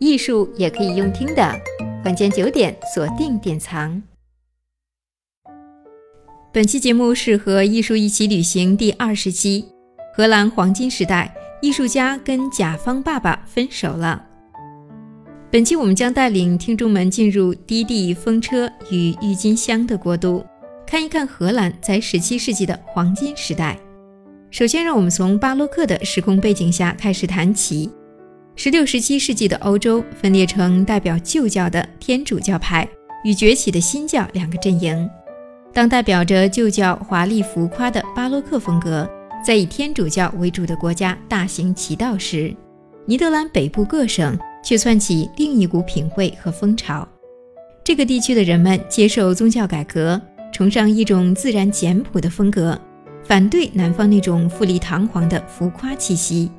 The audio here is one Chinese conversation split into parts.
艺术也可以用听的。晚间九点，锁定典藏。本期节目是和艺术一起旅行第二十期，荷兰黄金时代，艺术家跟甲方爸爸分手了。本期我们将带领听众们进入低地风车与郁金香的国度，看一看荷兰在十七世纪的黄金时代。首先，让我们从巴洛克的时空背景下开始谈起。十六、十七世纪的欧洲分裂成代表旧教的天主教派与崛起的新教两个阵营。当代表着旧教华丽浮夸的巴洛克风格在以天主教为主的国家大行其道时，尼德兰北部各省。却窜起另一股品味和风潮。这个地区的人们接受宗教改革，崇尚一种自然简朴的风格，反对南方那种富丽堂皇的浮夸气息。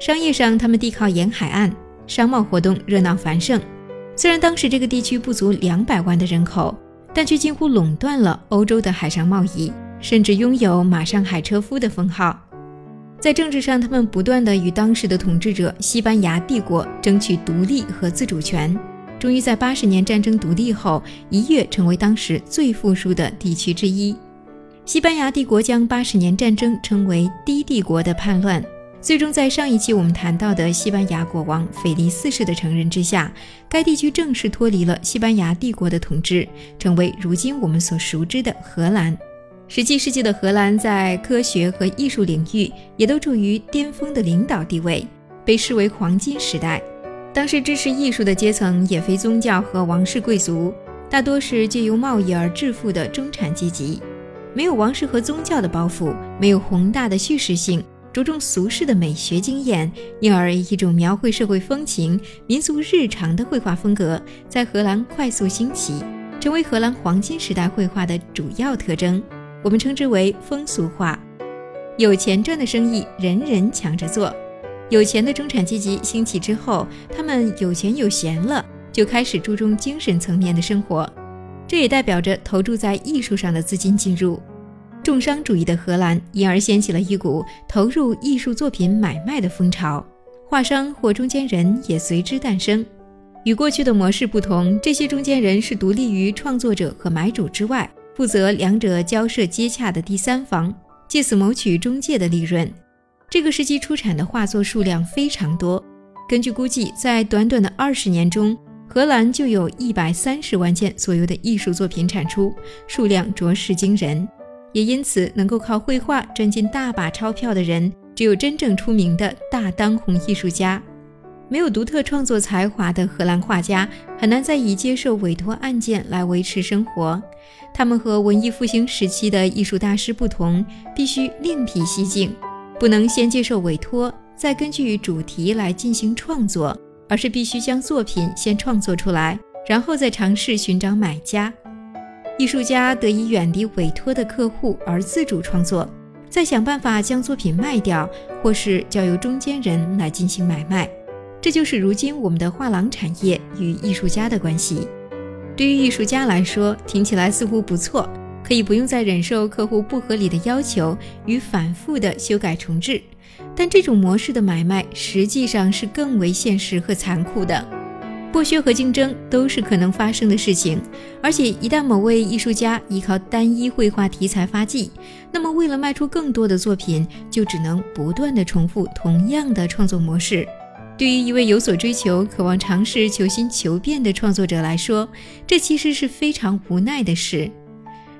商业上，他们地靠沿海岸，商贸活动热闹繁盛。虽然当时这个地区不足两百万的人口，但却几乎垄断了欧洲的海上贸易，甚至拥有“马上海车夫”的封号。在政治上，他们不断地与当时的统治者西班牙帝国争取独立和自主权，终于在八十年战争独立后一跃成为当时最富庶的地区之一。西班牙帝国将八十年战争称为“低帝国”的叛乱，最终在上一期我们谈到的西班牙国王腓力四世的承认之下，该地区正式脱离了西班牙帝国的统治，成为如今我们所熟知的荷兰。十七世纪的荷兰在科学和艺术领域也都处于巅峰的领导地位，被视为黄金时代。当时支持艺术的阶层也非宗教和王室贵族，大多是借由贸易而致富的中产阶级，没有王室和宗教的包袱，没有宏大的叙事性，着重俗世的美学经验，因而一种描绘社会风情、民俗日常的绘画风格在荷兰快速兴起，成为荷兰黄金时代绘画的主要特征。我们称之为风俗画，有钱赚的生意人人抢着做。有钱的中产阶级兴起之后，他们有钱有闲了，就开始注重精神层面的生活。这也代表着投注在艺术上的资金进入。重商主义的荷兰因而掀起了一股投入艺术作品买卖的风潮，画商或中间人也随之诞生。与过去的模式不同，这些中间人是独立于创作者和买主之外。负责两者交涉接洽的第三方，借此谋取中介的利润。这个时期出产的画作数量非常多，根据估计，在短短的二十年中，荷兰就有一百三十万件左右的艺术作品产出，数量着实惊人。也因此，能够靠绘画赚进大把钞票的人，只有真正出名的大当红艺术家。没有独特创作才华的荷兰画家，很难再以接受委托案件来维持生活。他们和文艺复兴时期的艺术大师不同，必须另辟蹊径，不能先接受委托，再根据主题来进行创作，而是必须将作品先创作出来，然后再尝试寻找买家。艺术家得以远离委托的客户而自主创作，再想办法将作品卖掉，或是交由中间人来进行买卖。这就是如今我们的画廊产业与艺术家的关系。对于艺术家来说，听起来似乎不错，可以不用再忍受客户不合理的要求与反复的修改重置。但这种模式的买卖实际上是更为现实和残酷的，剥削和竞争都是可能发生的事情。而且一旦某位艺术家依靠单一绘画题材发迹，那么为了卖出更多的作品，就只能不断的重复同样的创作模式。对于一位有所追求、渴望尝试、求新求变的创作者来说，这其实是非常无奈的事。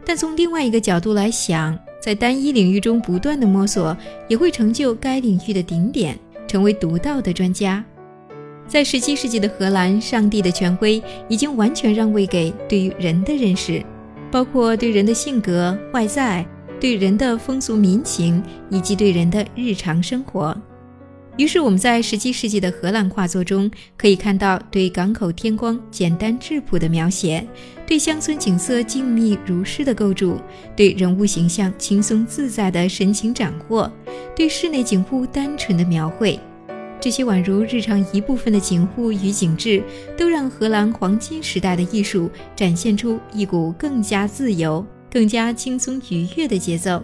但从另外一个角度来想，在单一领域中不断的摸索，也会成就该领域的顶点，成为独到的专家。在17世纪的荷兰，上帝的权威已经完全让位给对于人的认识，包括对人的性格、外在、对人的风俗民情以及对人的日常生活。于是，我们在十七世纪的荷兰画作中可以看到对港口天光简单质朴的描写，对乡村景色静谧如诗的构筑，对人物形象轻松自在的神情掌握，对室内景物单纯的描绘。这些宛如日常一部分的景物与景致，都让荷兰黄金时代的艺术展现出一股更加自由、更加轻松愉悦的节奏。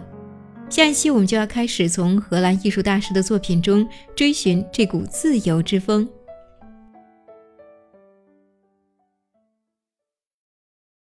下一期我们就要开始从荷兰艺术大师的作品中追寻这股自由之风。